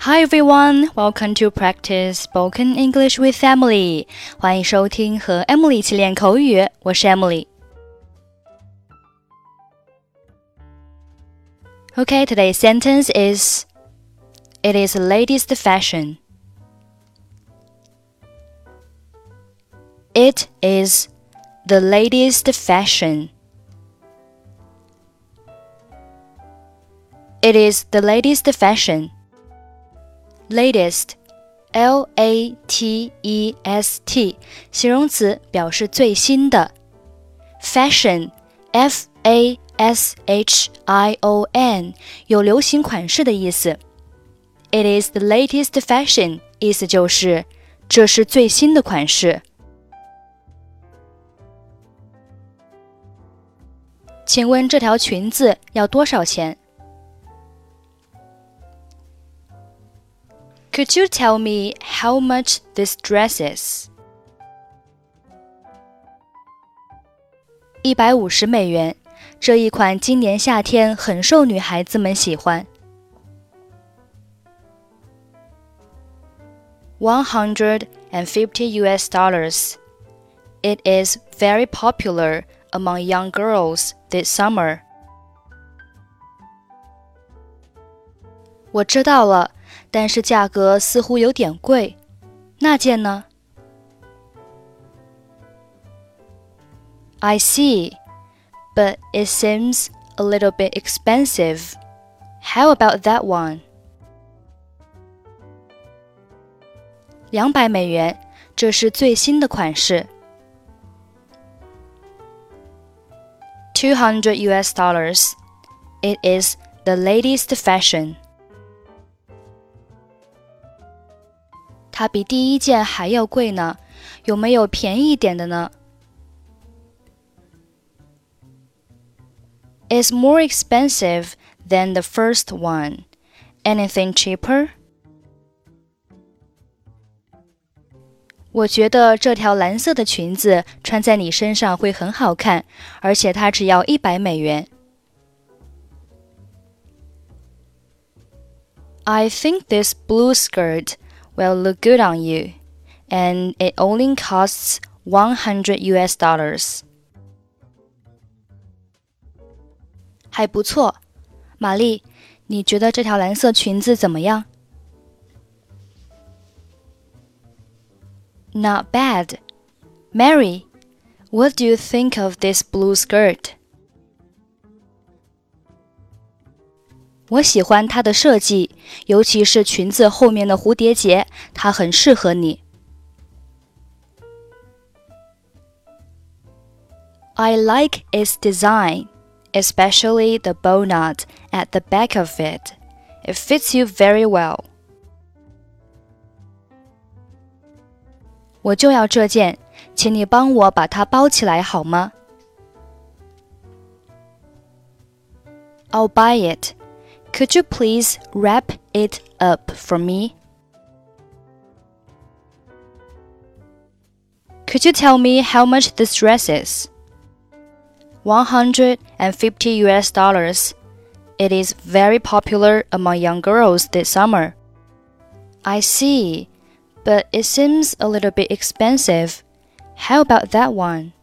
Hi everyone, welcome to practice spoken English with Emily. 欢迎收听和 Emily 一起练口语，我是 Emily。Okay, today's sentence is It is the latest fashion. It is the latest fashion. It is the latest fashion Latest, l a t e s t，形容词表示最新的。fashion, f a s h i o n，有流行款式的意思。It is the latest fashion，意思就是这是最新的款式。请问这条裙子要多少钱 ？Could you tell me how much this dress is? 一百五十美元，这一款今年夏天很受女孩子们喜欢。One hundred and fifty US dollars. It is very popular among young girls this summer. 我知道了。 但是价格似乎有点贵，那件呢？I see, but it seems a little bit expensive. How about that one? 两百美元，这是最新的款式。Two hundred US dollars. It is the latest fashion. 它比第一件还要贵呢，有没有便宜一点的呢？Is more expensive than the first one. Anything cheaper? 我觉得这条蓝色的裙子穿在你身上会很好看，而且它只要一百美元。I think this blue skirt will look good on you, and it only costs 100 US dollars. 还不错，玛丽，你觉得这条蓝色裙子怎么样？Not bad. Mary, what do you think of this blue skirt? 我喜欢它的设计，尤其是裙子后面的蝴蝶结，它很适合你。I like its design, especially the bow knot at the back of it. It fits you very well. 我就要这件，请你帮我把它包起来好吗？I'll buy it. Could you please wrap it up for me? Could you tell me how much this dress is? 150 US dollars. It is very popular among young girls this summer. I see, but it seems a little bit expensive. How about that one?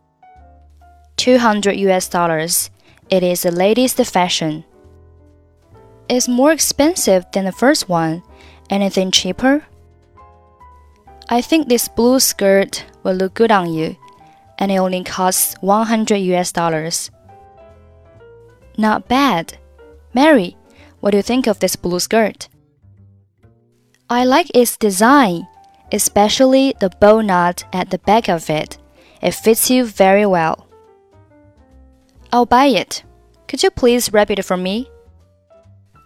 200 US dollars. It is the latest fashion is more expensive than the first one. Anything cheaper? I think this blue skirt will look good on you, and it only costs 100 US dollars. Not bad. Mary, what do you think of this blue skirt? I like its design, especially the bow knot at the back of it. It fits you very well. I'll buy it. Could you please wrap it for me?